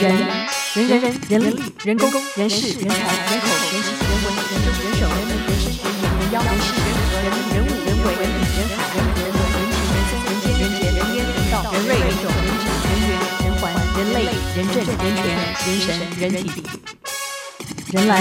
人人人人人力人工人事人才人口人情人文人政人手人民人事人言人妖人事人和人人物人为人人海人人文人情人生人间人杰人烟人道人瑞人种人质人缘人环人类人政人权人神人体。人来。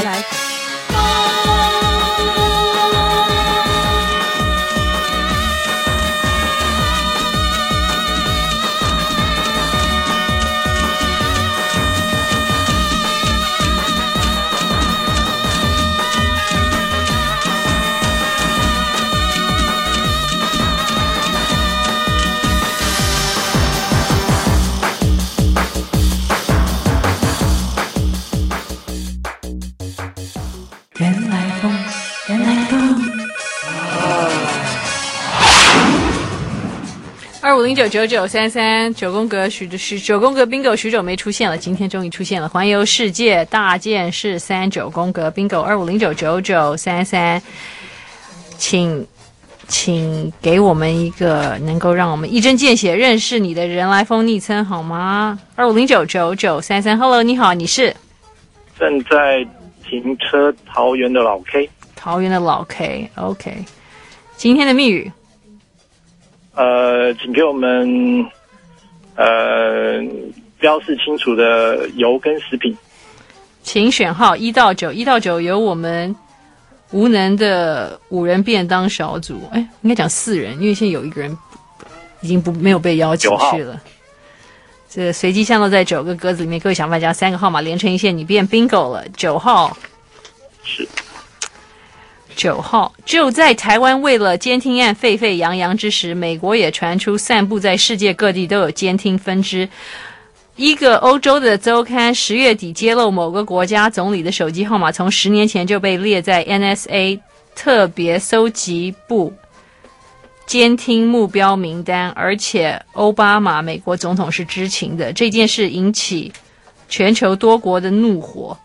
五零九九九三三九宫格许许九宫格 bingo 许久没出现了，今天终于出现了。环游世界大件事三九宫格 bingo 二五零九九九三三，请请给我们一个能够让我们一针见血认识你的人来疯昵称好吗？二五零九九九三三，Hello，你好，你是正在停车桃园的老 K，桃园的老 K，OK，、今天的密语。呃，请给我们呃标示清楚的油跟食品。请选号一到九，一到九由我们无能的五人便当小组，哎，应该讲四人，因为现在有一个人已经不没有被邀请去了。这随机降落在九个格子里面，各位想办法将三个号码连成一线，你变 bingo 了。九号是。九号，就在台湾为了监听案沸沸扬扬之时，美国也传出散布在世界各地都有监听分支。一个欧洲的周刊十月底揭露，某个国家总理的手机号码从十年前就被列在 NSA 特别搜集部监听目标名单，而且奥巴马美国总统是知情的。这件事引起全球多国的怒火。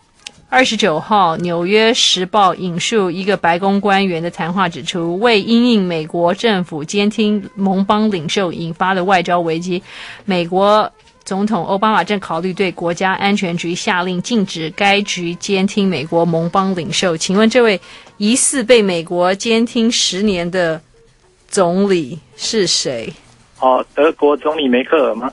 二十九号，《纽约时报》引述一个白宫官员的谈话指出，为因应美国政府监听盟邦领袖引发的外交危机，美国总统奥巴马正考虑对国家安全局下令禁止该局监听美国盟邦领袖。请问，这位疑似被美国监听十年的总理是谁？哦，德国总理梅克尔吗？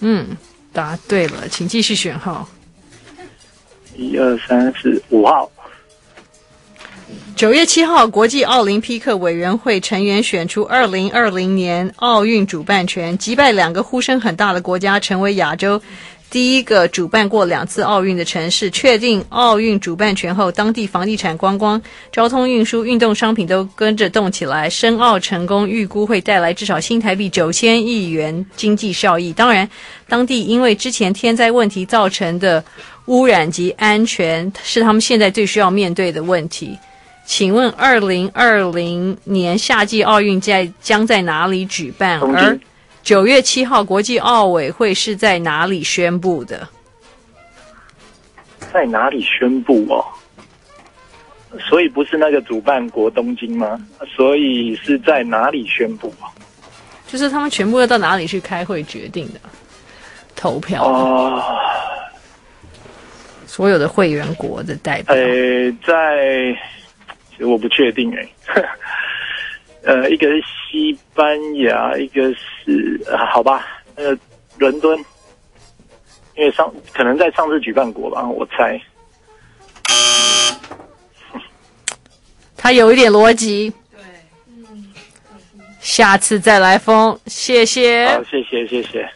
嗯。答对了，请继续选号。一二三四五号。九月七号，国际奥林匹克委员会成员选出二零二零年奥运主办权，击败两个呼声很大的国家，成为亚洲第一个主办过两次奥运的城市。确定奥运主办权后，当地房地产、观光、交通运输、运动商品都跟着动起来。申奥成功，预估会带来至少新台币九千亿元经济效益。当然，当地因为之前天灾问题造成的污染及安全，是他们现在最需要面对的问题。请问，二零二零年夏季奥运在将在哪里举办？而九月七号国际奥委会是在哪里宣布的？在哪里宣布哦？所以不是那个主办国东京吗？所以是在哪里宣布啊？就是他们全部要到哪里去开会决定的，投票哦。所有的会员国的代表，呃，在。其实我不确定哎，呃，一个是西班牙，一个是、啊、好吧，呃，伦敦，因为上可能在上次举办过吧，我猜。他有一点逻辑，对，嗯，下次再来封，谢谢，好，谢谢，谢谢。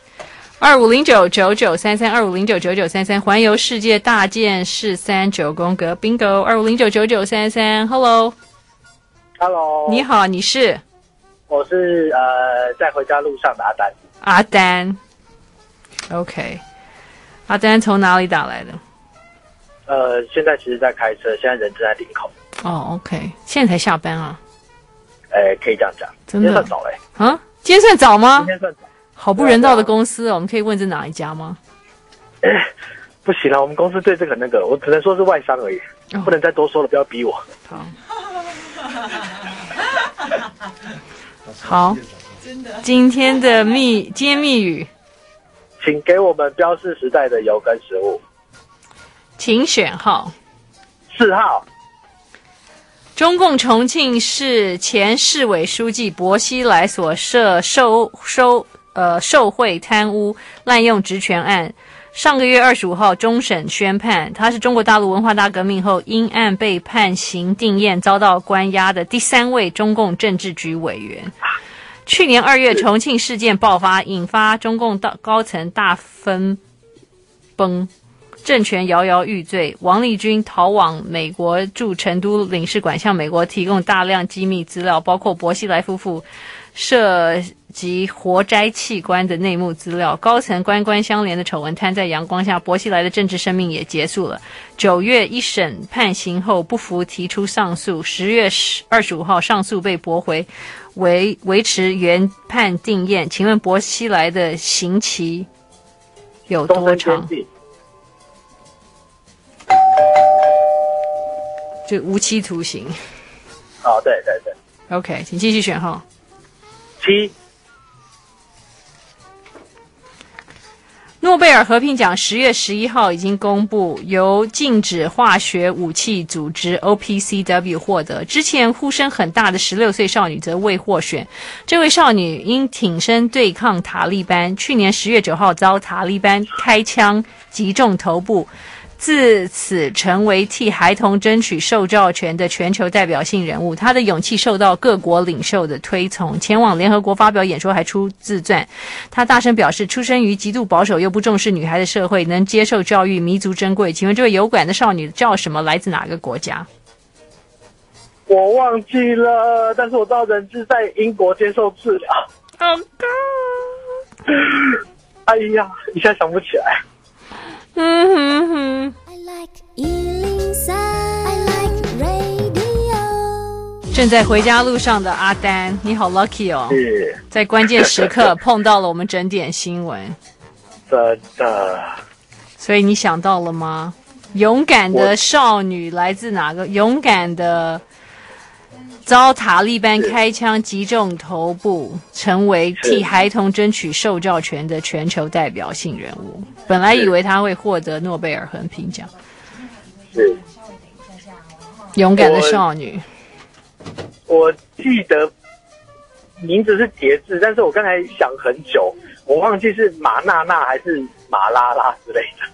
二五零九九九三三二五零九九九三三环游世界大件事三九宫格 bingo 二五零九九九三三 hello hello 你好，你是？我是呃在回家路上的阿丹。阿丹，OK，阿丹从哪里打来的？呃，现在其实在开车，现在人正在林口。哦、oh,，OK，现在才下班啊？哎，可以这样讲，真的今天算早嘞？啊，今天算早吗？今天算早。好不人道的公司，我们可以问是哪一家吗？哎，不行了，我们公司对这个那个，我只能说是外商而已，哦、不能再多说了，不要逼我。好，好，今天的密今天密语，请给我们标示时代的油跟食物。请选号。四号。中共重庆市前市委书记薄熙来所涉受收呃受贿贪污滥用职权案，上个月二十五号终审宣判，他是中国大陆文化大革命后因案被判刑定谳，遭到关押的第三位中共政治局委员。去年二月，重庆事件爆发，引发中共高高层大分崩。政权摇摇欲坠，王立军逃往美国驻成都领事馆，向美国提供大量机密资料，包括薄熙来夫妇涉及活摘器官的内幕资料。高层官官相连的丑闻摊在阳光下，薄熙来的政治生命也结束了。九月一审判刑后不服提出上诉，十月十二十五号上诉被驳回，维维持原判定验。请问薄熙来的刑期有多长？就无期徒刑。哦，对对对。OK，请继续选号。七。诺贝尔和平奖十月十一号已经公布，由禁止化学武器组织 OPCW 获得。之前呼声很大的十六岁少女则未获选。这位少女因挺身对抗塔利班，去年十月九号遭塔利班开枪击中头部。自此成为替孩童争取受教权的全球代表性人物，他的勇气受到各国领袖的推崇。前往联合国发表演说，还出自传。他大声表示，出生于极度保守又不重视女孩的社会，能接受教育弥足珍贵。请问这位有感的少女叫什么？来自哪个国家？我忘记了，但是我知道人质在英国接受治疗。好高！哎呀，一下想不起来。嗯哼哼。正在回家路上的阿丹，你好 lucky 哦！在关键时刻 碰到了我们整点新闻，真的。所以你想到了吗？勇敢的少女来自哪个？勇敢的。遭塔利班开枪击中头部，成为替孩童争取受教权的全球代表性人物。本来以为他会获得诺贝尔和平奖。是，勇敢的少女。我，我记得名字是叠字，但是我刚才想很久，我忘记是马娜娜还是马拉拉之类的。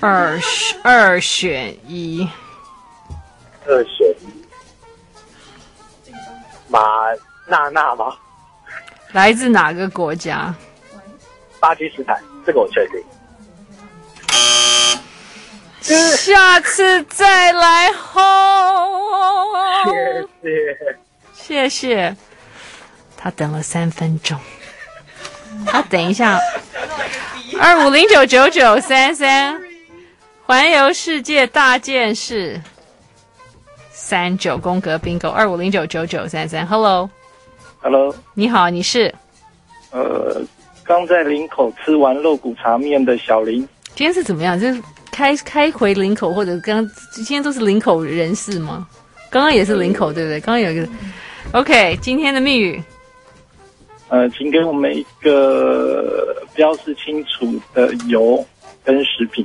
二选二选一，二选一，马娜娜吗？来自哪个国家？巴基斯坦，这个我确定。下次再来吼！谢谢，谢谢。他等了三分钟。他等一下。二五零九九九三三。环游世界大件事，三九宫格 bingo 二五零九九九三三，Hello，Hello，你好，你是？呃，刚在林口吃完肉骨茶面的小林。今天是怎么样？就是开开回林口，或者刚今天都是林口人士吗？刚刚也是林口，对不对？刚刚有一个，OK，今天的密语，呃，请给我们一个标示清楚的油跟食品。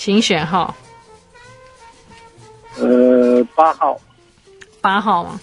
请选号。呃，八号。八号吗？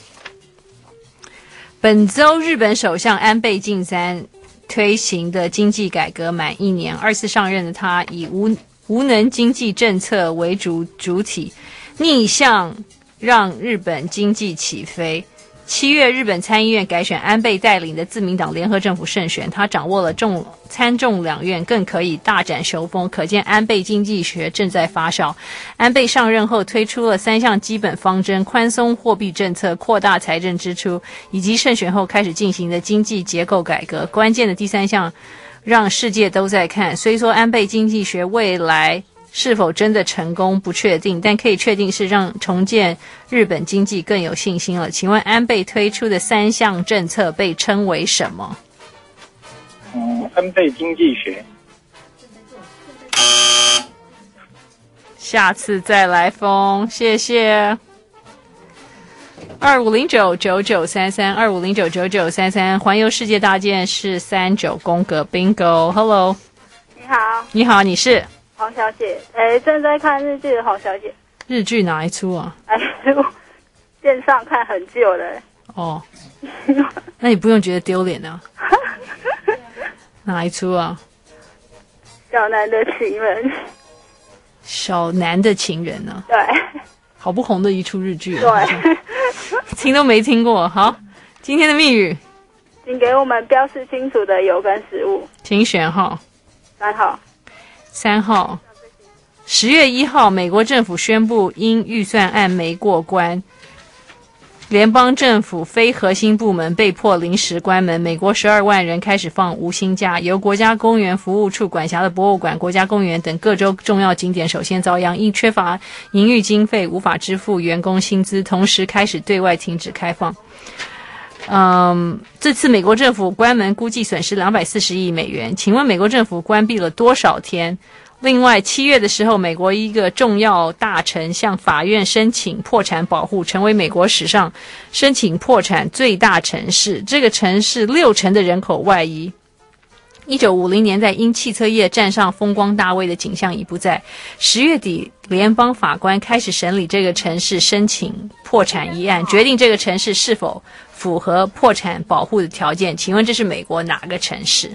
本周日本首相安倍晋三推行的经济改革满一年，二次上任的他以无无能经济政策为主主体，逆向让日本经济起飞。七月，日本参议院改选安倍带领的自民党联合政府胜选，他掌握了众参众两院，更可以大展雄风。可见安倍经济学正在发酵。安倍上任后推出了三项基本方针：宽松货币政策、扩大财政支出，以及胜选后开始进行的经济结构改革。关键的第三项，让世界都在看。虽说安倍经济学未来。是否真的成功不确定，但可以确定是让重建日本经济更有信心了。请问安倍推出的三项政策被称为什么？嗯，安倍经济学。下次再来封，谢谢。二五零九九九三三，二五零九九九三三，环游世界大件事三九宫格 Bingo，Hello，你好，你好，你是黄小姐，哎，正在看日剧的黄小姐，日剧哪一出啊？哎，线上看很久了。哦，那你不用觉得丢脸啊？哪一出啊？小南的情人。小南的情人呢、啊？对，好不红的一出日剧、啊。对，听都没听过。好，今天的密语，请给我们标示清楚的油跟食物。请选号。三号。三号。十月一号，美国政府宣布因预算案没过关。联邦政府非核心部门被迫临时关门，美国十二万人开始放无薪假。由国家公园服务处管辖的博物馆、国家公园等各州重要景点首先遭殃，因缺乏营运经费，无法支付员工薪资，同时开始对外停止开放。嗯，这次美国政府关门估计损失两百四十亿美元。请问美国政府关闭了多少天？另外，七月的时候，美国一个重要大臣向法院申请破产保护，成为美国史上申请破产最大城市。这个城市六成的人口外移。一九五零年代因汽车业站上风光大位的景象已不在。十月底，联邦法官开始审理这个城市申请破产一案，决定这个城市是否符合破产保护的条件。请问这是美国哪个城市？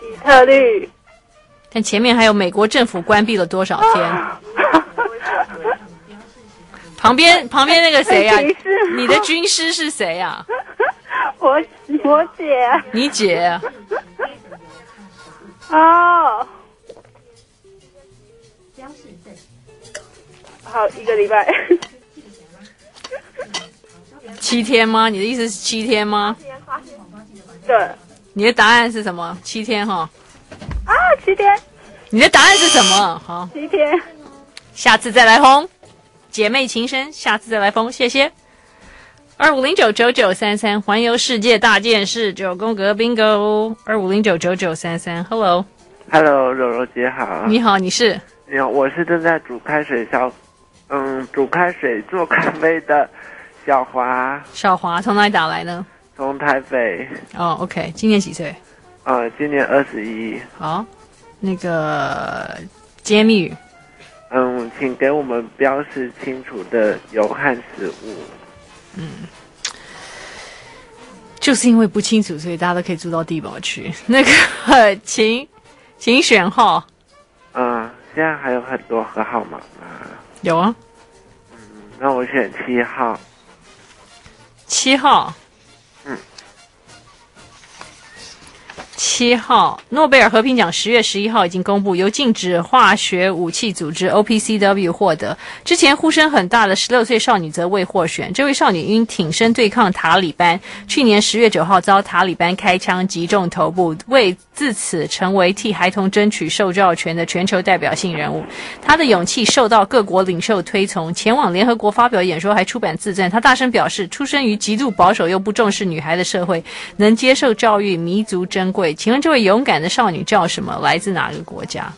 底特律。但前面还有美国政府关闭了多少天？旁边旁边那个谁呀、啊？你的军师是谁呀、啊？我我姐。你姐、啊？哦。好，一个礼拜。七天吗？你的意思是七天吗？对。你的答案是什么？七天哈。啊，七天！你的答案是什么？好，七天。下次再来轰，姐妹情深，下次再来疯，谢谢。二五零九九九三三，环游世界大件事，九宫格 bingo。二五零九九九三三，Hello，Hello，柔柔姐好，你好，你是？你好，我是正在煮开水烧，嗯，煮开水做咖啡的小华。小华从哪里打来呢？从台北。哦、oh,，OK，今年几岁？呃，今年二十一。好，那个揭秘语。嗯，请给我们标示清楚的油和食物。嗯，就是因为不清楚，所以大家都可以住到地堡去。那个，请请选号。嗯，现在还有很多和号码吗？有啊。嗯，那我选七号。七号。七号，诺贝尔和平奖十月十一号已经公布，由禁止化学武器组织 OPCW 获得。之前呼声很大的十六岁少女则未获选。这位少女因挺身对抗塔利班，去年十月九号遭塔利班开枪击中头部，为自此成为替孩童争取受教权的全球代表性人物。她的勇气受到各国领袖推崇，前往联合国发表演说，还出版自传。她大声表示，出生于极度保守又不重视女孩的社会，能接受教育弥足珍贵。请问这位勇敢的少女叫什么？来自哪个国家？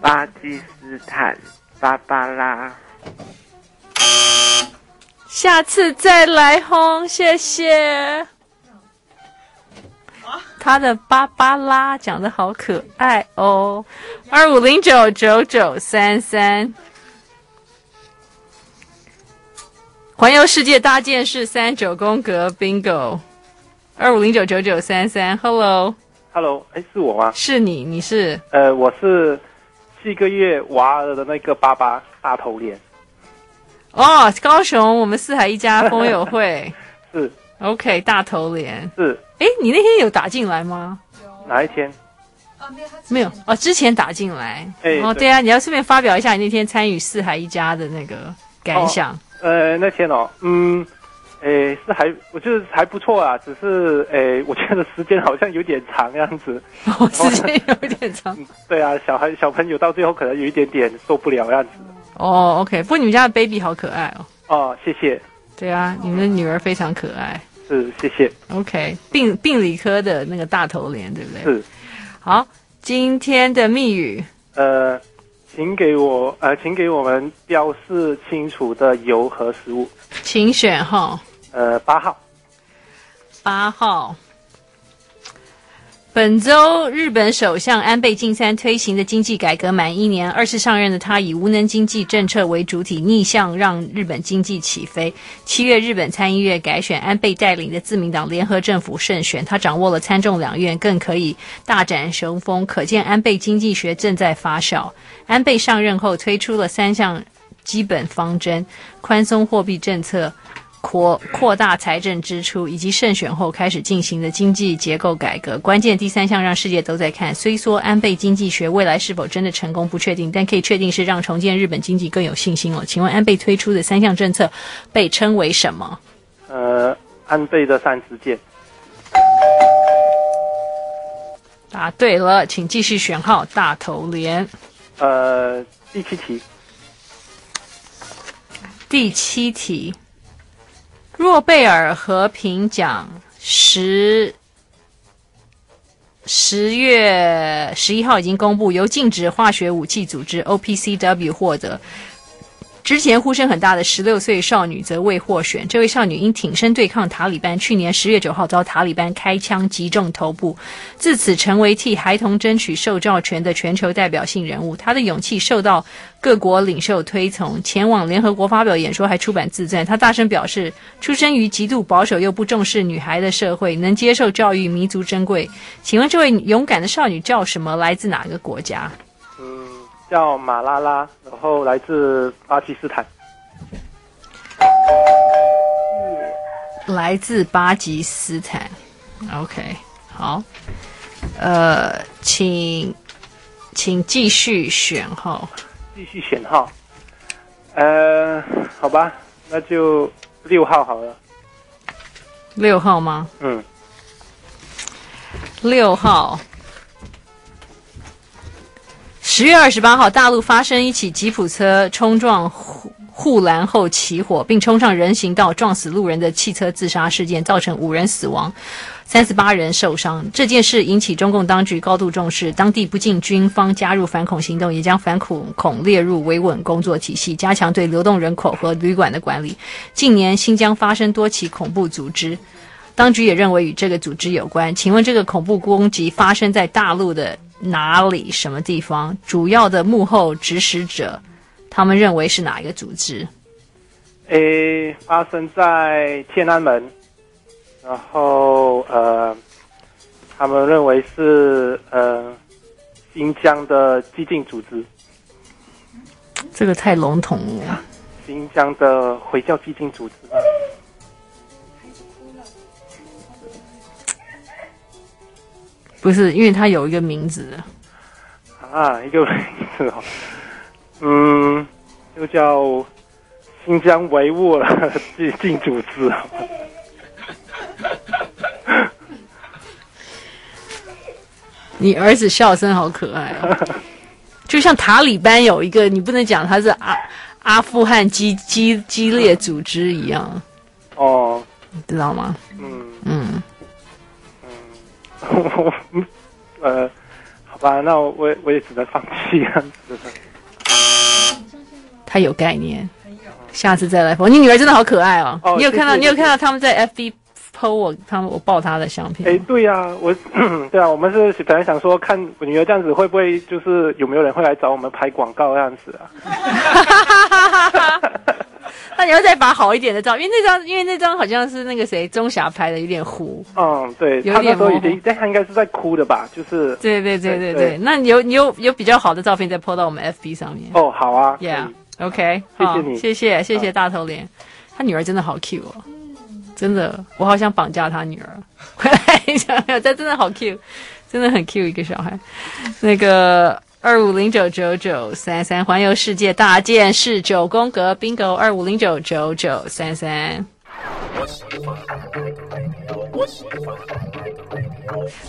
巴基斯坦，芭芭拉。下次再来轰，谢谢。他的芭芭拉讲得好可爱哦。二五零九九九三三，环游世界大件事三九宫格 bingo。二五零九九九三三，Hello，Hello，哎，是我吗？是你，你是？呃，我是七个月娃儿的那个爸爸，大头脸。哦，高雄我们四海一家风友会 是 OK，大头脸是。哎，你那天有打进来吗？哪一天？没有哦，之前打进来。哎，哦，对啊，你要顺便发表一下你那天参与四海一家的那个感想。哦、呃，那天哦，嗯。诶，是还，我觉得还不错啊，只是诶，我觉得时间好像有点长样子。哦，时间有点长。对啊，小孩小朋友到最后可能有一点点受不了样子。哦，OK，不过你们家的 baby 好可爱哦。哦，谢谢。对啊，你们的女儿非常可爱。是，谢谢。OK，病病理科的那个大头脸，对不对？是。好，今天的密语。呃，请给我呃，请给我们标示清楚的油和食物。请选号。呃，八号。八号。本周，日本首相安倍晋三推行的经济改革满一年，二次上任的他以无能经济政策为主体，逆向让日本经济起飞。七月，日本参议院改选，安倍带领的自民党联合政府胜选，他掌握了参众两院，更可以大展雄风，可见安倍经济学正在发酵。安倍上任后推出了三项基本方针：宽松货币政策。扩扩大财政支出，以及胜选后开始进行的经济结构改革，关键第三项让世界都在看。虽说安倍经济学未来是否真的成功不确定，但可以确定是让重建日本经济更有信心哦。请问安倍推出的三项政策被称为什么？呃，安倍的三支箭。答对了，请继续选号大头连。呃，第七题。第七题。诺贝尔和平奖十十月十一号已经公布，由禁止化学武器组织 OPCW 获得。之前呼声很大的十六岁少女则未获选。这位少女因挺身对抗塔利班，去年十月九号遭塔利班开枪击中头部，自此成为替孩童争取受教权的全球代表性人物。她的勇气受到各国领袖推崇，前往联合国发表演说，还出版自传。她大声表示，出生于极度保守又不重视女孩的社会，能接受教育弥足珍贵。请问这位勇敢的少女叫什么？来自哪个国家？叫马拉拉，然后来自巴基斯坦。来自巴基斯坦，OK，好，呃，请请继续选号，继续选号，呃，好吧，那就六号好了。六号吗？嗯，六号。十月二十八号，大陆发生一起吉普车冲撞护护栏后起火，并冲上人行道撞死路人的汽车自杀事件，造成五人死亡，三十八人受伤。这件事引起中共当局高度重视，当地不仅军方加入反恐行动，也将反恐恐列入维稳工作体系，加强对流动人口和旅馆的管理。近年新疆发生多起恐怖组织，当局也认为与这个组织有关。请问这个恐怖攻击发生在大陆的哪里？什么地方？主要的幕后指使者，他们认为是哪一个组织？诶，发生在天安门，然后呃，他们认为是呃新疆的激进组织。这个太笼统了。新疆的回教激进组织。不是，因为它有一个名字啊，一个名字哦，嗯，就叫新疆维吾尔进进组织。你儿子笑声好可爱哦，就像塔里班有一个，你不能讲他是阿阿富汗激激激烈组织一样。哦，你知道吗？嗯嗯。呃，好吧，那我我也我也只能放弃啊。他有概念，下次再来 po。你女儿真的好可爱哦！哦你有看到你有看到他们在 FB po 我他们我抱她的相片？哎，对呀、啊，我 对啊，我们是本来想说看我女儿这样子会不会就是有没有人会来找我们拍广告这样子啊？那你要再把好一点的照，因为那张，因为那张好像是那个谁钟霞拍的，有点糊。嗯，对，有点模糊。但他应该是在哭的吧？就是。对对对对对。那你有你有有比较好的照片再 po 到我们 FB 上面。哦，好啊。Yeah，OK，谢谢你，谢谢谢谢大头脸，他女儿真的好 cute 哦，真的，我好想绑架他女儿。回来一下，这真的好 cute，真的很 cute 一个小孩，那个。二五零九九九三三环游世界大件事九宫格 bingo 二五零九九九三三，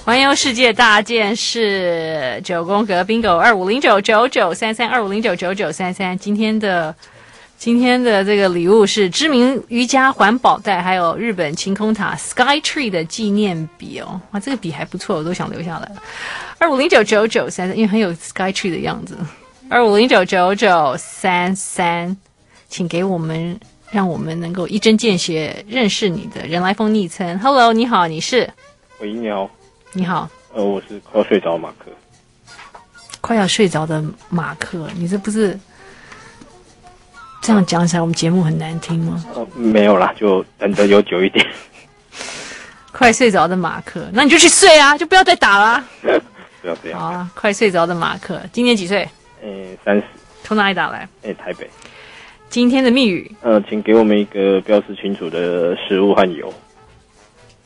环游世界大件事九宫格 bingo 二五零九九九三三二五零九九九三三，今天的。今天的这个礼物是知名瑜伽环保袋，还有日本晴空塔 Sky Tree 的纪念笔哦。哇，这个笔还不错，我都想留下来。二五零九九九三三，因为很有 Sky Tree 的样子。二五零九九九三三，请给我们，让我们能够一针见血认识你的人来疯昵称。Hello，你好，你是？喂，你好。你好。呃，我是快要睡着的马克。快要睡着的马克，你这不是这样讲起来，我们节目很难听吗？呃，没有啦，就等得有久一点。快睡着的马克，那你就去睡啊，就不要再打了。不要这样。好啊，快睡着的马克，今年几岁？呃，三十。从哪里打来？哎，台北。今天的密语。呃，请给我们一个标示清楚的食物和油。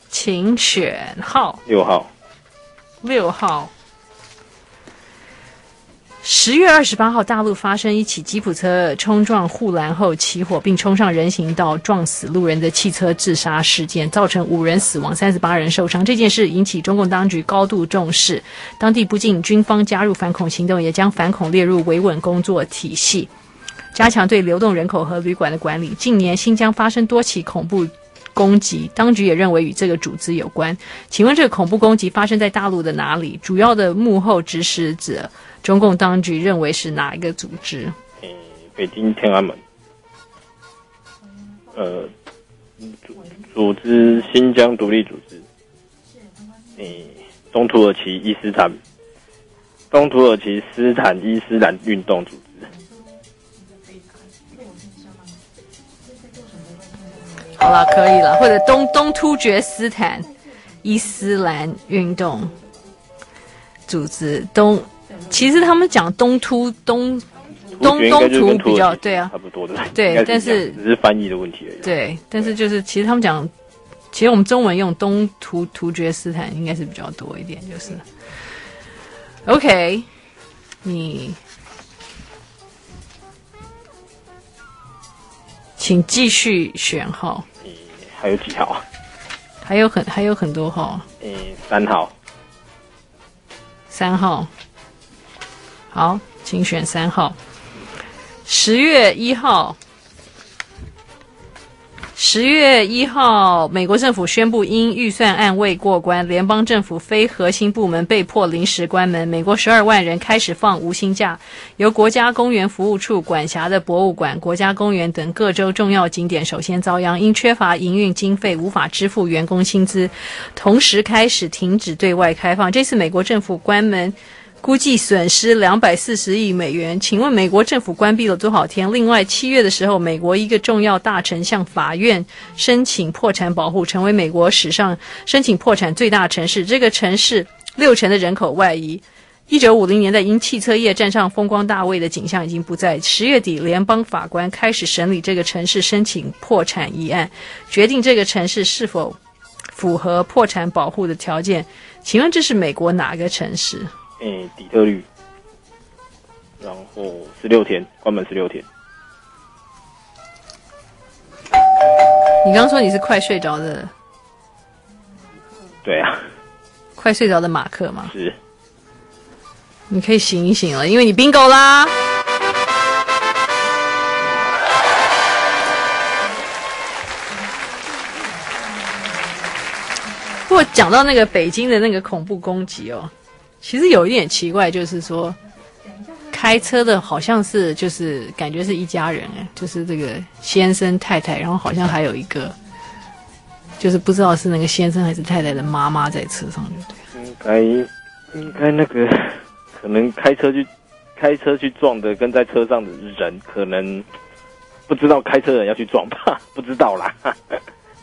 请选号。六号。六号。十月二十八号，大陆发生一起吉普车冲撞护栏后起火，并冲上人行道撞死路人的汽车自杀事件，造成五人死亡、三十八人受伤。这件事引起中共当局高度重视，当地不仅军方加入反恐行动，也将反恐列入维稳工作体系，加强对流动人口和旅馆的管理。近年新疆发生多起恐怖攻击，当局也认为与这个组织有关。请问这个恐怖攻击发生在大陆的哪里？主要的幕后指使者？中共当局认为是哪一个组织？呃，北京天安门。呃，组组织新疆独立组织。呃，东土耳其伊斯坦，东土耳其斯坦伊斯兰运动组织。好了，可以了，或者东东突厥斯坦伊斯兰运动组织东。其实他们讲东突东东东突比较对啊，差不多的对，但是只是翻译的问题而已。对，但是就是其实他们讲，其实我们中文用东突突厥斯坦应该是比较多一点，就是 OK，你请继续选号。嗯，还有几号啊？还有很还有很多号。嗯，三号。三号。好，请选三号。十月一号，十月一号，美国政府宣布，因预算案未过关，联邦政府非核心部门被迫临时关门。美国十二万人开始放无薪假，由国家公园服务处管辖的博物馆、国家公园等各州重要景点首先遭殃，因缺乏营运经费，无法支付员工薪资，同时开始停止对外开放。这次美国政府关门。估计损失两百四十亿美元。请问美国政府关闭了多少天？另外，七月的时候，美国一个重要大臣向法院申请破产保护，成为美国史上申请破产最大城市。这个城市六成的人口外移。一九五零年代因汽车业站上风光大位的景象已经不在。十月底，联邦法官开始审理这个城市申请破产一案，决定这个城市是否符合破产保护的条件。请问这是美国哪个城市？诶，底特律，然后十六天关门十六天。你刚刚说你是快睡着的，对啊，快睡着的马克吗？是，你可以醒一醒了，因为你 bingo 啦。不过讲到那个北京的那个恐怖攻击哦。其实有一点奇怪，就是说，开车的好像是就是感觉是一家人哎，就是这个先生太太，然后好像还有一个，就是不知道是那个先生还是太太的妈妈在车上，对应该应该那个可能开车去开车去撞的，跟在车上的人可能不知道开车人要去撞吧，不知道啦，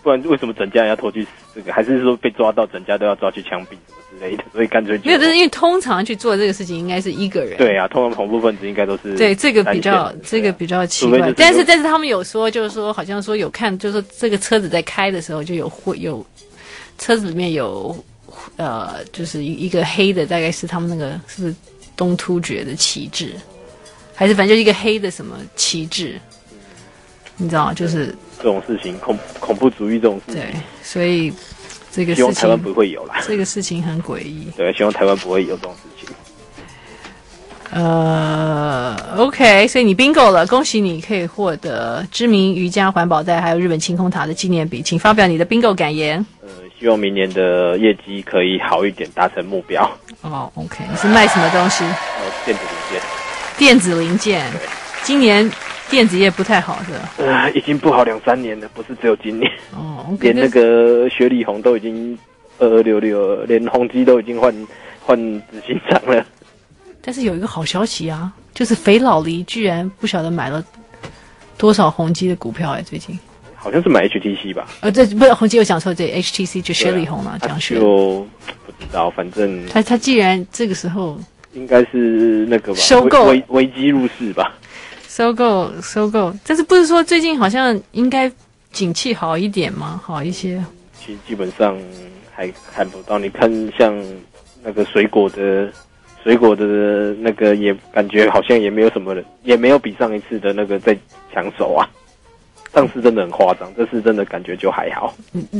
不然为什么整家人要拖去这个？还是说被抓到整家都要抓去枪毙什么之类的？所以干脆没有，就是因为通常去做这个事情应该是一个人。对啊，通常恐怖分子应该都是对这个比较这个比较奇怪。是但是但是他们有说，就是说好像说有看，就是说这个车子在开的时候就有会有车子里面有呃，就是一一个黑的，大概是他们那个是不是东突厥的旗帜，还是反正就一个黑的什么旗帜？你知道？就是这种事情恐恐怖主义这种事情，对，所以。这个希望台湾不会有啦。这个事情很诡异。对，希望台湾不会有这种事情。呃，OK，所以你 bingo 了，恭喜你可以获得知名瑜伽环保袋，还有日本晴空塔的纪念笔，请发表你的 bingo 感言。呃，希望明年的业绩可以好一点，达成目标。哦，OK，你是卖什么东西？呃，电子零件。电子零件，今年电子业不太好是吧？呃，已经不好两三年了，不是只有今年。哦，连那个雪里红都已经二二六六，连宏基都已经换换执行长了。但是有一个好消息啊，就是肥老黎居然不晓得买了多少宏基的股票哎，最近好像是买 HTC 吧？呃，这不是宏基，我讲错，这 HTC 就雪里红了，讲雪。就不知道，反正他他既然这个时候应该是那个吧，收购危危机入市吧？收购收购，但是不是说最近好像应该景气好一点吗？好一些？其实基本上还看不到。你看像那个水果的。水果的那个也感觉好像也没有什么人，也没有比上一次的那个在抢手啊。上次真的很夸张，这次真的感觉就还好。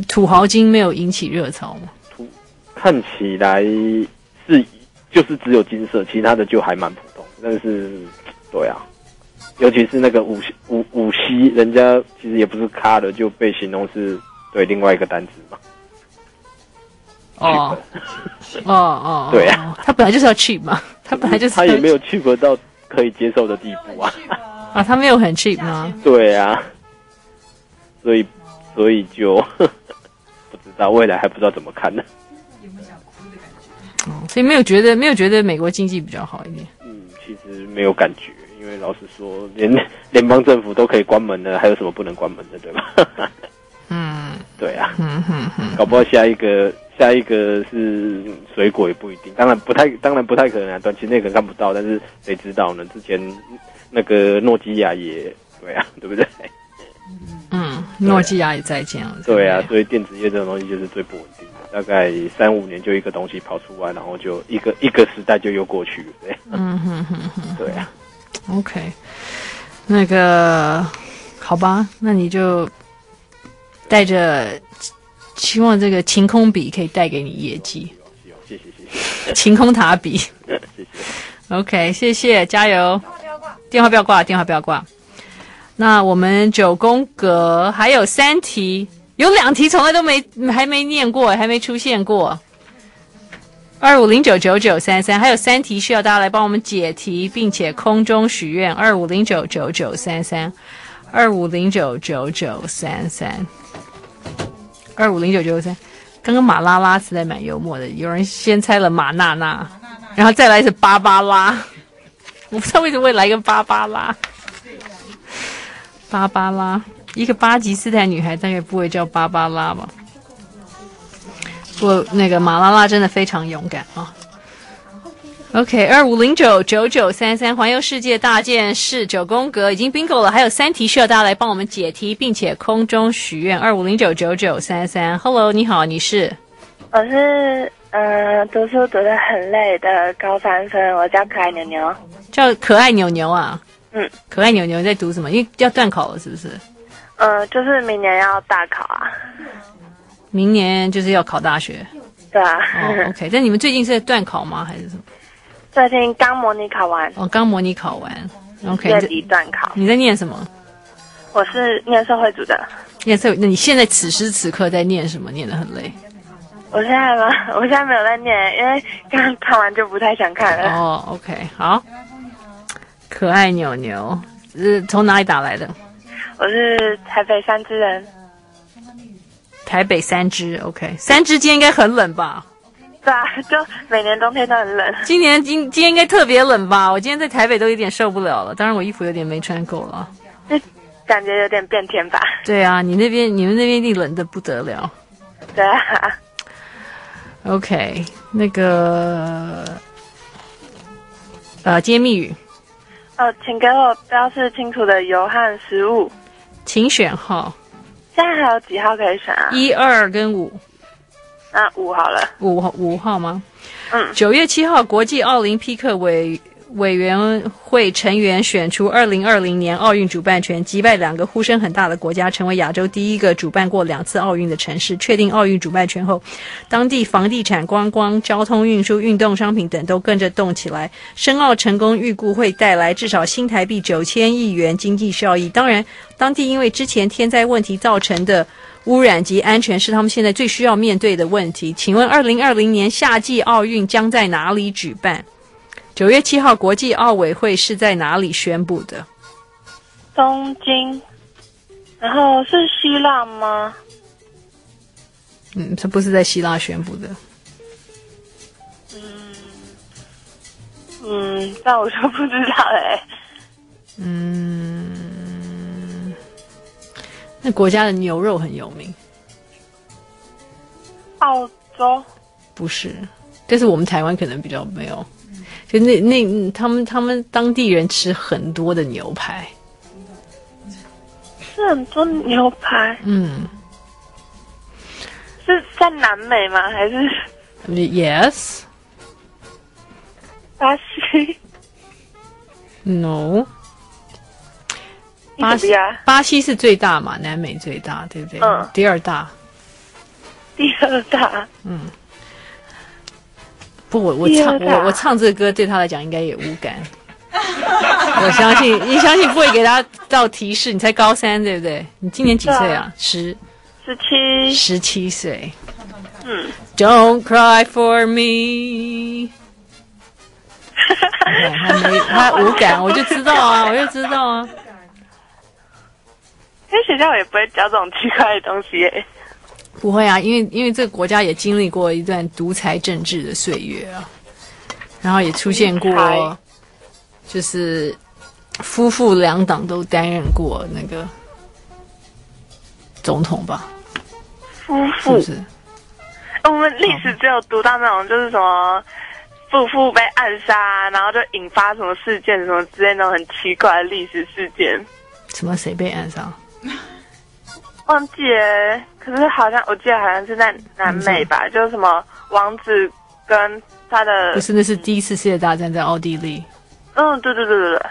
土豪金没有引起热潮吗？土看起来是就是只有金色，其他的就还蛮普通。但是对啊，尤其是那个五五五息，人家其实也不是咖的，就被形容是对另外一个单子嘛。哦，哦 哦，对啊，他本来就是要 cheap 嘛，他本来就是他也没有 cheap 到可以接受的地步啊，啊，他没有很 cheap 吗？对啊，所以所以就 不知道未来还不知道怎么看呢。哦，所以没有觉得没有觉得美国经济比较好一点。嗯，其实没有感觉，因为老实说，连 联邦政府都可以关门了，还有什么不能关门的，对吧？嗯，对啊，嗯哼哼，搞不好下一个。下一个是水果也不一定，当然不太，当然不太可能啊，短期内可能看不到，但是谁知道呢？之前那个诺基亚也对啊，对不对？嗯，诺基亚也在这样子。对啊，所以电子业这种东西就是最不稳定的，大概三五年就一个东西跑出来，然后就一个一个时代就又过去了，对。嗯哼哼哼，对啊。OK，那个好吧，那你就带着。希望这个晴空笔可以带给你业绩。谢谢谢谢。晴空塔笔。谢谢。OK，谢谢，加油。电话不要挂，电话不要挂。那我们九宫格还有三题，有两题从来都没还没念过，还没出现过。二五零九九九三三，还有三题需要大家来帮我们解题，并且空中许愿。二五零九九九三三，二五零九九九三三。二五零九九三，刚刚马拉拉实在蛮幽默的。有人先猜了马娜娜，然后再来是芭芭拉，我不知道为什么会来个芭芭拉。芭芭拉，一个巴基斯坦女孩大概不会叫芭芭拉吧？不过那个马拉拉真的非常勇敢啊。OK，二五零九九九三三，环游世界大件事九宫格已经 bingo 了，还有三题需要大家来帮我们解题，并且空中许愿。二五零九九九三三，Hello，你好，你是？我是呃读书读得很累的高三生，我叫可爱牛牛。叫可爱牛牛啊？嗯，可爱牛牛在读什么？因为要断考了，是不是？呃，就是明年要大考啊。明年就是要考大学。对啊。哦，OK，但你们最近是在段考吗？还是什么？最近刚模拟考完，哦，刚模拟考完，OK。月底段考。你在念什么？我是念社会组的。念社会，那你现在此时此刻在念什么？念得很累。我现在吗？我现在没有在念，因为刚看完就不太想看了。哦，OK，好。可爱牛牛，是从哪里打来的？我是台北三芝人。台北三芝，OK。三芝今天应该很冷吧？对啊，就每年冬天都很冷。今年今今天应该特别冷吧？我今天在台北都有点受不了了。当然我衣服有点没穿够了。就感觉有点变天吧？对啊，你那边你们那边一定冷的不得了。对啊。OK，那个呃，揭秘语。哦，请给我标示清楚的油和食物。请选号。现在还有几号可以选啊？一二跟五。那五好了，五号五号吗？嗯，九月七号，国际奥林匹克委委员会成员选出二零二零年奥运主办权，击败两个呼声很大的国家，成为亚洲第一个主办过两次奥运的城市。确定奥运主办权后，当地房地产、观光、交通运输、运动商品等都跟着动起来。申奥成功，预估会带来至少新台币九千亿元经济效益。当然，当地因为之前天灾问题造成的。污染及安全是他们现在最需要面对的问题。请问，二零二零年夏季奥运将在哪里举办？九月七号，国际奥委会是在哪里宣布的？东京，然后是希腊吗？嗯，这不是在希腊宣布的。嗯嗯，但我就不知道嘞。嗯，那国家的牛肉很有名。澳洲？不是，但是我们台湾可能比较没有。就那那他们他们当地人吃很多的牛排。吃很多牛排？嗯。是在南美吗？还是？Yes。巴西？No。巴西啊？巴西是最大嘛？南美最大，对不对？嗯。第二大。第二大。嗯。不，我我唱我我唱这个歌对他来讲应该也无感。我相信你相信不会给他到提示，你才高三对不对？你今年几岁啊？十。十七，十七岁。嗯。Don't cry for me。他没，他无感，我就知道啊，我就知道啊。因为学校也不会教这种奇怪的东西耶。不会啊，因为因为这个国家也经历过一段独裁政治的岁月啊，然后也出现过，就是夫妇两党都担任过那个。总统吧，夫妇是，是。我们历史只有读到那种，就是什么夫妇被暗杀，然后就引发什么事件，什么之类那种很奇怪的历史事件。什么谁被暗杀？忘记了，可是好像我记得好像是在南美吧，嗯、就是什么王子跟他的。不是，那是第一次世界大战在奥地利。嗯，对对对对对。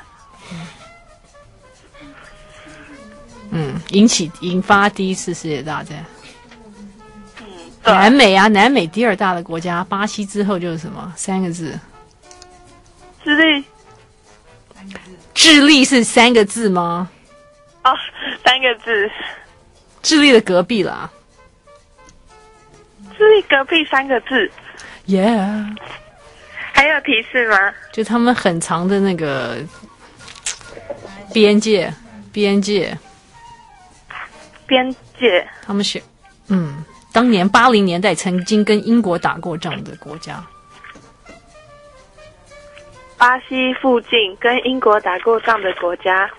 嗯，引起引发第一次世界大战。嗯，南美啊，南美第二大的国家，巴西之后就是什么？三个字。智利。智利是三个字吗？哦，三个字。智利的隔壁啦。智利隔壁三个字。Yeah。还有提示吗？就他们很长的那个边界，边界。边界，他们写，嗯，当年八零年代曾经跟英国打过仗的国家。巴西附近跟英国打过仗的国家，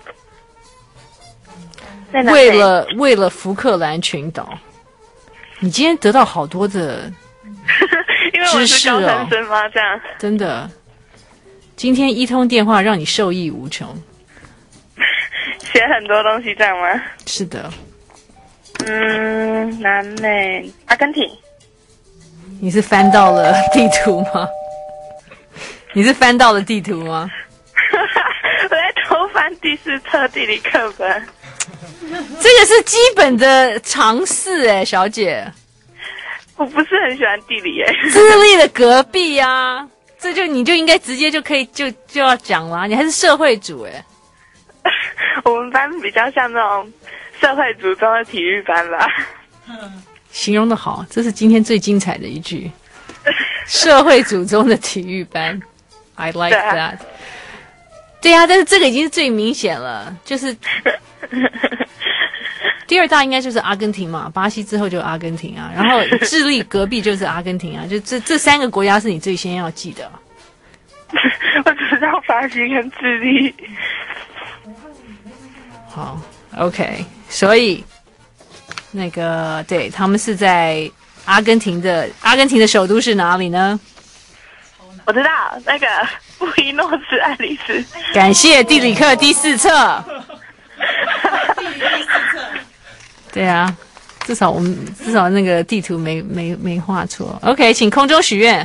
为了为了福克兰群岛，你今天得到好多的 知识哦，这样 真的，今天一通电话让你受益无穷，学很多东西，这样吗？是的。嗯，南美，阿根廷。你是翻到了地图吗？你是翻到了地图吗？我在偷翻第四册地理课本。这个是基本的常识哎，小姐。我不是很喜欢地理哎。智利的隔壁啊，这就你就应该直接就可以就就要讲了，你还是社会主哎。我们班比较像那种。社会组中的体育班吧，嗯形容的好，这是今天最精彩的一句。社会组中的体育班，I like that。对呀、啊，但是这个已经是最明显了，就是第二大应该就是阿根廷嘛，巴西之后就阿根廷啊，然后智利隔壁就是阿根廷啊，就这这三个国家是你最先要记得。我只知道巴西跟智利。好，OK。所以，那个对他们是在阿根廷的，阿根廷的首都是哪里呢？我知道，那个布宜诺斯艾利斯。感谢地理课第四册。地理第四册。对啊，至少我们至少那个地图没没没画错。OK，请空中许愿。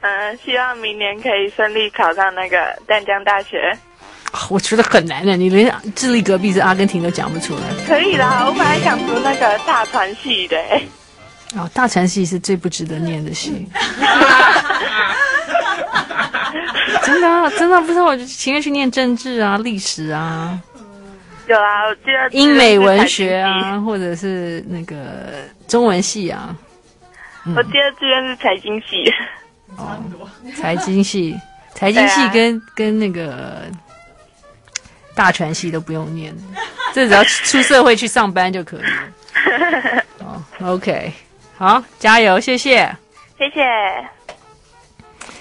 嗯、呃，希望明年可以顺利考上那个淡江大学。我觉得很难的，你连智利隔壁是阿根廷都讲不出来。可以啦，我本来想读那个大传系的。哦，大传系是最不值得念的系。真的、啊，真的、啊、不知道，我就情愿去念政治啊、历史啊。有啊，我记得英美文学啊，或者是那个中文系啊。我记得志愿是财经系。哦，财经系。财经系跟、跟那个大传系都不用念，这只要出社会去上班就可以了。哦，OK，好，加油，谢谢。谢谢。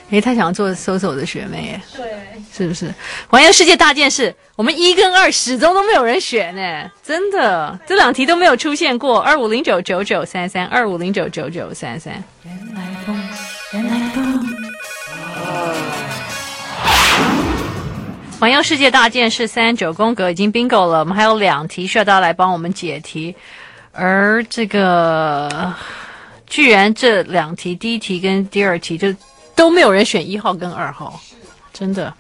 诶，他想要做搜索的学妹耶，对，是不是？环游世界大件事，我们一跟二始终都没有人选呢，真的，这两题都没有出现过。二五零九九九三三，二五零九九九三三。环游世界大件事三九宫格已经 bingo 了，我们还有两题需要大家来帮我们解题，而这个居然这两题，第一题跟第二题就。都没有人选一号跟二号，真的。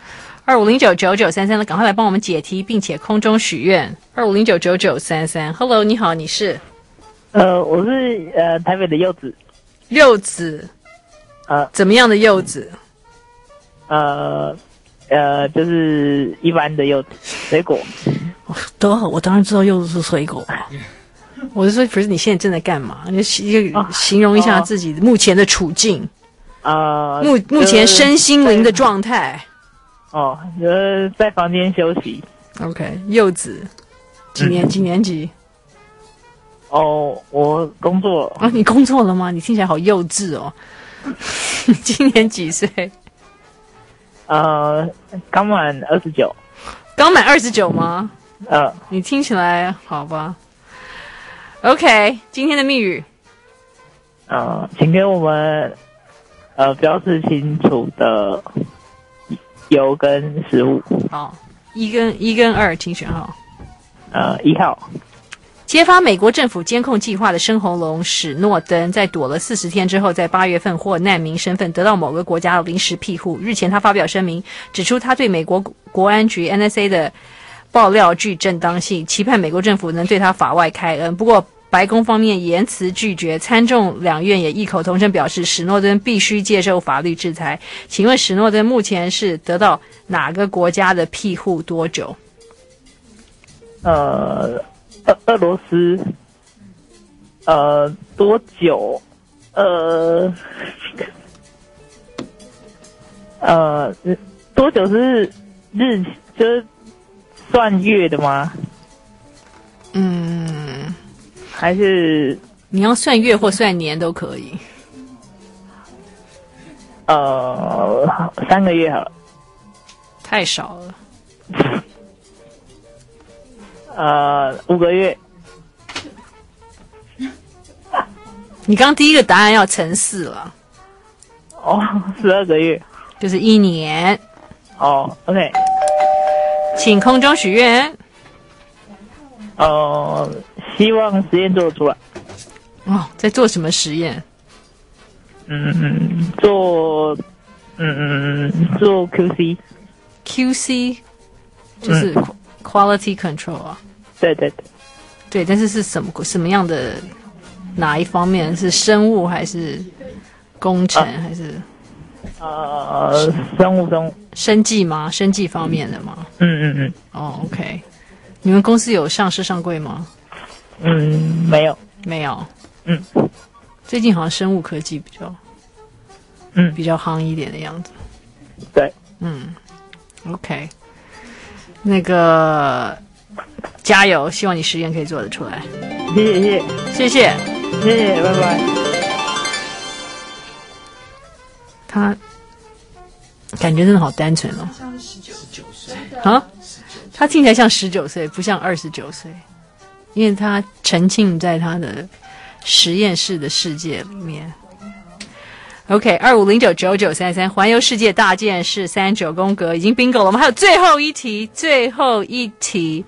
二五零九九九三三的，赶快来帮我们解题，并且空中许愿。二五零九九九三三，Hello，你好，你是？呃，我是呃台北的柚子。柚子，呃，怎么样的柚子？呃呃，就是一般的柚子，水果。都好，我当然知道柚子是水果。我是说，不是你现在正在干嘛？你就形容一下自己目前的处境。啊，目目前身心灵的状态。哦，呃，在房间休息。OK，柚子，几年、嗯、几年级？哦，我工作啊，你工作了吗？你听起来好幼稚哦。今年几岁？呃，刚满二十九。刚满二十九吗？呃，你听起来好吧？OK，今天的密语。呃，请给我们。呃，标示清楚的油跟食物。好，一跟一跟二，请选号。呃，一号。揭发美国政府监控计划的深红龙史诺登，在躲了四十天之后，在八月份获难民身份，得到某个国家的临时庇护。日前，他发表声明，指出他对美国国安局 NSA 的爆料具正当性，期盼美国政府能对他法外开恩。不过，白宫方面严词拒绝，参众两院也异口同声表示，史诺登必须接受法律制裁。请问史诺登目前是得到哪个国家的庇护多久？呃，俄俄罗斯。呃，多久？呃，呃，多久是日？就是算月的吗？嗯。还是你要算月或算年都可以。呃，三个月好了。太少了。呃，五个月。你刚第一个答案要乘四了。哦，十二个月，就是一年。哦，OK。请空中许愿。呃。希望实验做得出来。哦，在做什么实验？嗯，做，嗯嗯，做 QC。QC 就是 quality control 啊。嗯、对对对。对，但是是什么什么样的哪一方面？是生物还是工程、啊、还是？呃，生物生物。生计吗？生计方面的吗？嗯嗯嗯。哦，OK。你们公司有上市上柜吗？嗯，没有，没有。嗯，最近好像生物科技比较，嗯，比较夯一点的样子。对，嗯，OK。那个加油，希望你实验可以做得出来。谢谢，谢谢，谢谢，拜拜。他感觉真的好单纯哦，像十九岁啊，他听起来像十九岁，不像二十九岁。因为他沉浸在他的实验室的世界里面。OK，二五零九九九三三，环游世界大件事三九宫格已经 bingo 了。我们还有最后一题，最后一题，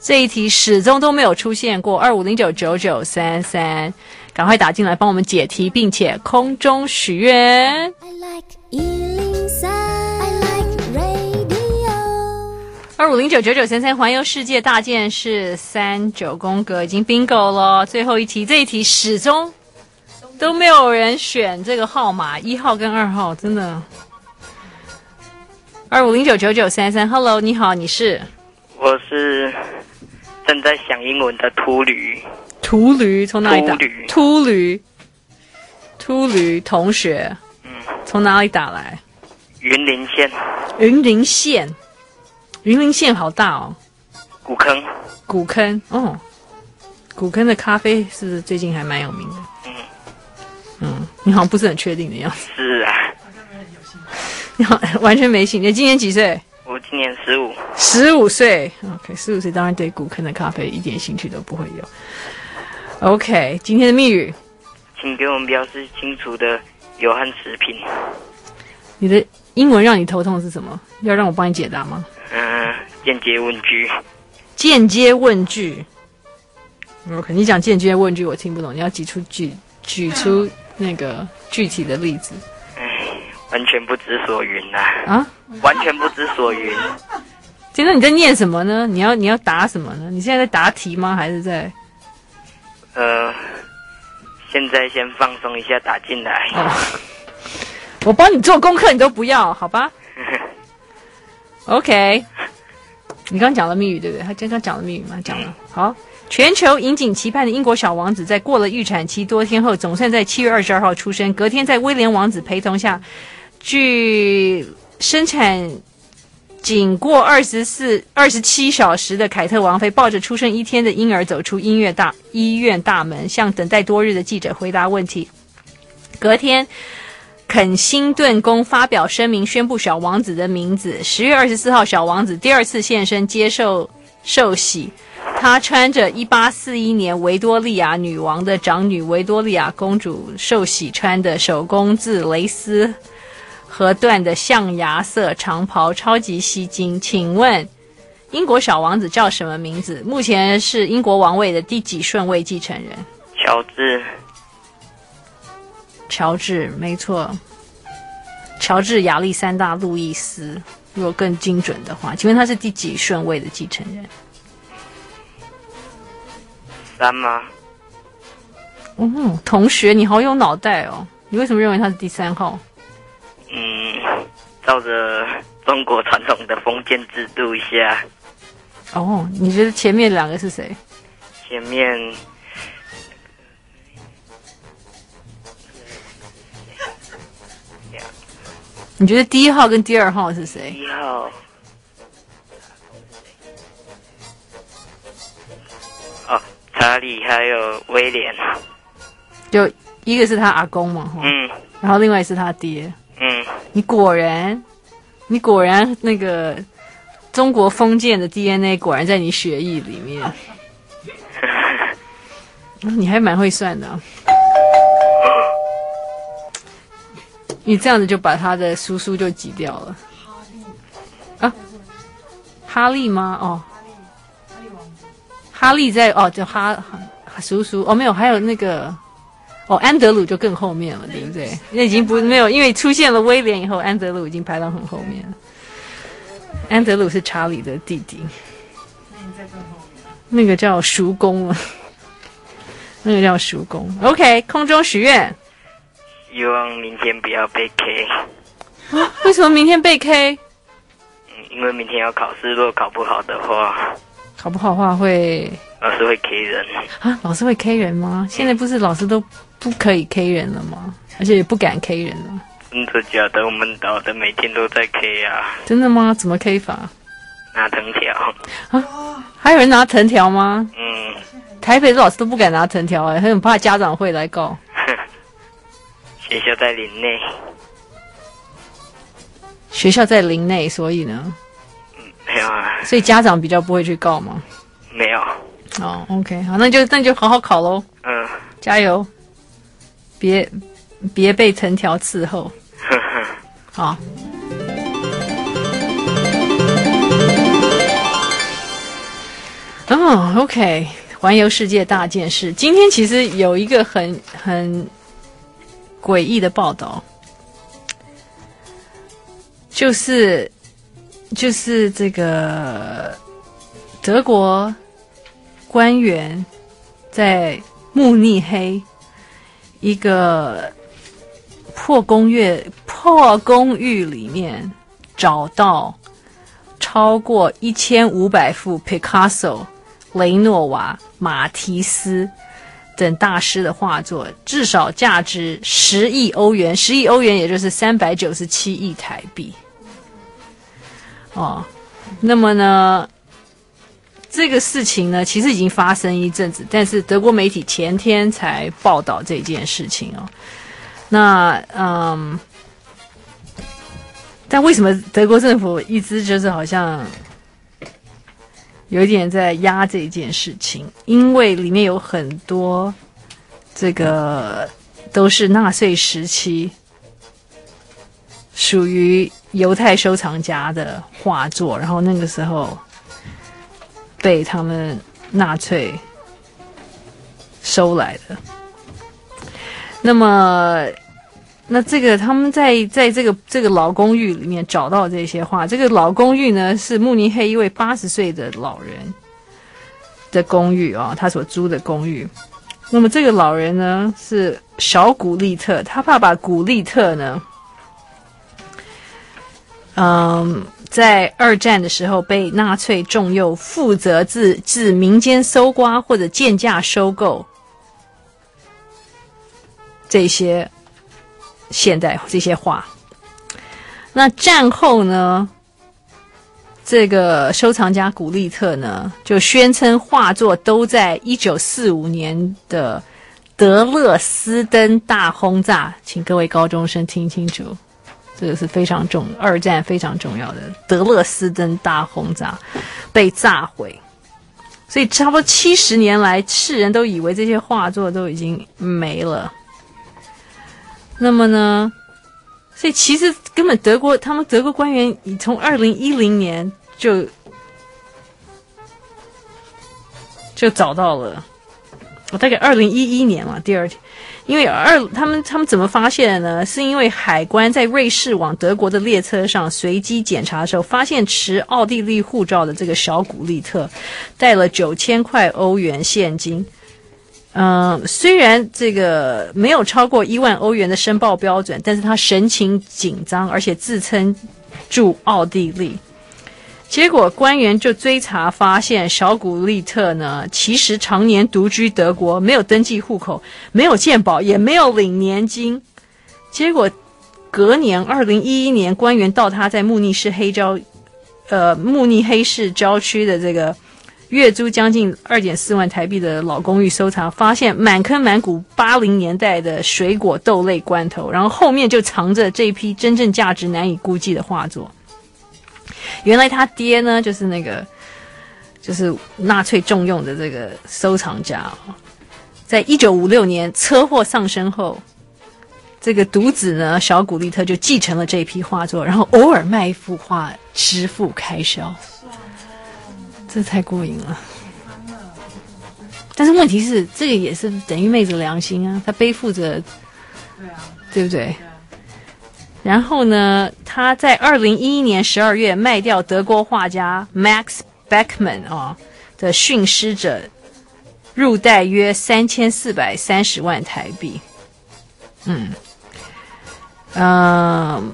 这一题始终都没有出现过。二五零九九九三三，赶快打进来帮我们解题，并且空中许愿 i like。二五零九九九三三，环游世界大件事三九宫格已经 bingo 了。最后一题，这一题始终都没有人选这个号码，一号跟二号，真的。二五零九九九三三，Hello，你好，你是？我是正在想英文的秃驴。秃驴从哪里打？秃驴，秃驴同学，嗯，从哪里打来？云林县。云林县，云林县好大哦。古坑。古坑哦，古坑的咖啡是不是最近还蛮有名的？嗯。嗯，你好像不是很确定的样子。是啊。你好，完全没兴趣。你今年几岁？我今年十五。十五岁，OK，十五岁当然对古坑的咖啡一点兴趣都不会有。OK，今天的密语，请给我们标示清楚的有和食品。你的英文让你头痛是什么？要让我帮你解答吗？嗯、呃，间接问句。间接问句。OK，你讲间接问句我听不懂，你要举出举举出那个具体的例子。哎，完全不知所云呐、啊！啊，完全不知所云。现在你在念什么呢？你要你要答什么呢？你现在在答题吗？还是在？呃，现在先放松一下，打进来。哦，我帮你做功课，你都不要，好吧？OK，你刚刚讲了密语，对不对？他刚刚讲了密语吗？讲了。好，全球引颈期盼的英国小王子，在过了预产期多天后，总算在七月二十二号出生。隔天，在威廉王子陪同下，据生产。仅过二十四、二十七小时的凯特王妃抱着出生一天的婴儿走出音乐大医院大门，向等待多日的记者回答问题。隔天，肯辛顿宫发表声明，宣布小王子的名字。十月二十四号，小王子第二次现身接受受洗，他穿着一八四一年维多利亚女王的长女维多利亚公主受洗穿的手工制蕾丝。和缎的象牙色长袍，超级吸睛。请问，英国小王子叫什么名字？目前是英国王位的第几顺位继承人？乔治。乔治，没错。乔治亚历山大路易斯，如果更精准的话，请问他是第几顺位的继承人？三吗？哦，同学，你好有脑袋哦！你为什么认为他是第三号？嗯，照着中国传统的封建制度一下。哦，你觉得前面两个是谁？前面，你觉得第一号跟第二号是谁？一号，哦，查理还有威廉。就一个是他阿公嘛，嗯，然后另外是他爹。嗯，你果然，你果然那个中国封建的 DNA 果然在你血液里面。你还蛮会算的啊，你这样子就把他的叔叔就挤掉了。啊，哈利吗？哦，哈利在哦，就哈，哈叔叔哦，没有，还有那个。哦，安德鲁就更后面了，对不对？那已经不没有，因为出现了威廉以后，安德鲁已经排到很后面了。安德鲁是查理的弟弟。那个叫叔公了，那个叫叔公。OK，空中许愿，希望明天不要被 K。啊？为什么明天被 K？嗯，因为明天要考试，如果考不好的话，考不好的话会老师会 K 人啊？老师会 K 人吗？现在不是老师都。不可以 K 人了吗？而且也不敢 K 人了。真的假的？我们岛的每天都在 K 啊！真的吗？怎么 K 法？拿藤条啊？还有人拿藤条吗？嗯。台北的老师都不敢拿藤条哎，很怕家长会来告。学校在林内。学校在林内，所以呢？嗯，没有啊。所以家长比较不会去告吗？没有。哦，OK，好，那就那就好好考喽。嗯。加油。别别被藤条伺候，好。哦、oh,，OK，环游世界大件事。今天其实有一个很很诡异的报道，就是就是这个德国官员在慕尼黑。一个破公寓破公寓里面找到超过一千五百幅 Picasso、雷诺瓦、马提斯等大师的画作，至少价值十亿欧元，十亿欧元也就是三百九十七亿台币。哦，那么呢，这个事情呢，其实已经发生一阵子，但是德国媒体前天才报道这件事情哦。那嗯，但为什么德国政府一直就是好像？有点在压这件事情，因为里面有很多这个都是纳粹时期属于犹太收藏家的画作，然后那个时候被他们纳粹收来的。那么。那这个他们在在这个这个老公寓里面找到这些画，这个老公寓呢是慕尼黑一位八十岁的老人的公寓啊、哦，他所租的公寓。那么这个老人呢是小古利特，他爸爸古利特呢，嗯，在二战的时候被纳粹重用，负责自自民间搜刮或者贱价收购这些。现代这些画，那战后呢？这个收藏家古利特呢，就宣称画作都在一九四五年的德勒斯登大轰炸，请各位高中生听清楚，这个是非常重，二战非常重要的德勒斯登大轰炸被炸毁，所以差不多七十年来，世人都以为这些画作都已经没了。那么呢，所以其实根本德国他们德国官员从二零一零年就就找到了，我大概二零一一年嘛，第二天，因为二他们他们怎么发现的呢？是因为海关在瑞士往德国的列车上随机检查的时候，发现持奥地利护照的这个小古利特带了九千块欧元现金。嗯，虽然这个没有超过一万欧元的申报标准，但是他神情紧张，而且自称住奥地利。结果官员就追查发现，小古利特呢，其实常年独居德国，没有登记户口，没有健保，也没有领年金。结果隔年，二零一一年，官员到他在慕尼市黑郊，呃，慕尼黑市郊区的这个。月租将近二点四万台币的老公寓收藏，发现满坑满谷八零年代的水果豆类罐头，然后后面就藏着这一批真正价值难以估计的画作。原来他爹呢，就是那个就是纳粹重用的这个收藏家，在一九五六年车祸丧生后，这个独子呢小古利特就继承了这批画作，然后偶尔卖一幅画支付开销。这太过瘾了，但是问题是，这个也是等于昧着良心啊，他背负着，对啊，对不对？然后呢，他在二零一一年十二月卖掉德国画家 Max Beckmann 啊的驯尸者，入袋约三千四百三十万台币。嗯，嗯、呃，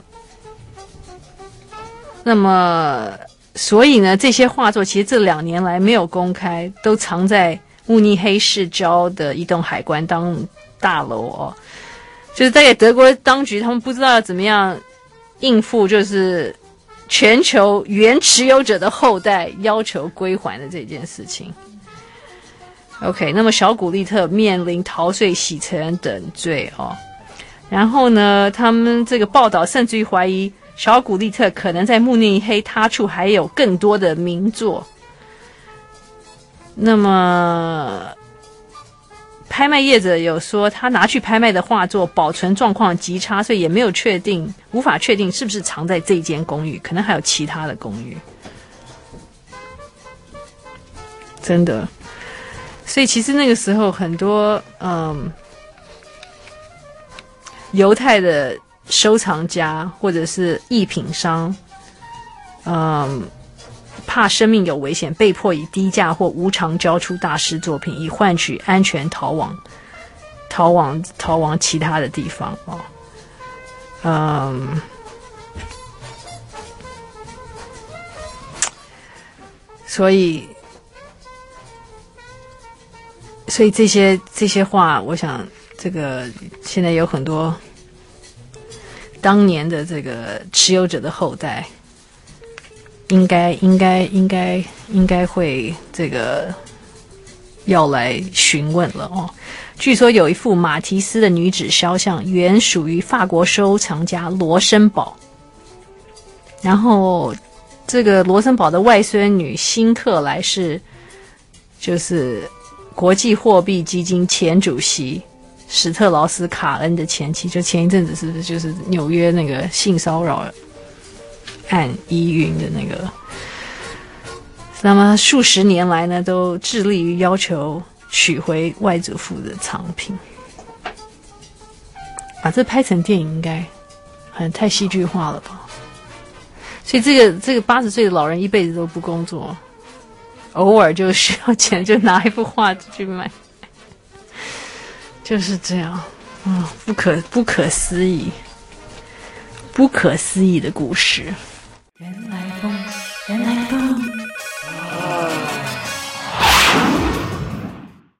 那么。所以呢，这些画作其实这两年来没有公开，都藏在慕尼黑市郊的一栋海关当大楼哦。就是大概德国当局他们不知道要怎么样应付，就是全球原持有者的后代要求归还的这件事情。OK，那么小古利特面临逃税、洗钱等罪哦。然后呢，他们这个报道甚至于怀疑。小古利特可能在慕尼黑他处还有更多的名作。那么，拍卖业者有说他拿去拍卖的画作保存状况极差，所以也没有确定，无法确定是不是藏在这间公寓，可能还有其他的公寓。真的，所以其实那个时候很多嗯，犹太的。收藏家或者是艺品商，嗯，怕生命有危险，被迫以低价或无偿交出大师作品，以换取安全逃亡，逃亡逃亡其他的地方哦，嗯，所以，所以这些这些话，我想这个现在有很多当年的这个持有者的后代，应该应该应该应该会这个要来询问了哦。据说有一幅马提斯的女子肖像，原属于法国收藏家罗森堡，然后这个罗森堡的外孙女辛克莱是就是。国际货币基金前主席史特劳斯卡恩的前妻，就前一阵子是不是就是纽约那个性骚扰案疑云的那个？那么数十年来呢，都致力于要求取回外祖父的藏品，把这拍成电影应该很太戏剧化了吧？所以这个这个八十岁的老人一辈子都不工作。偶尔就需要钱，就拿一幅画出去卖，就是这样。啊不可不可思议。不可思议的故事。原来风原来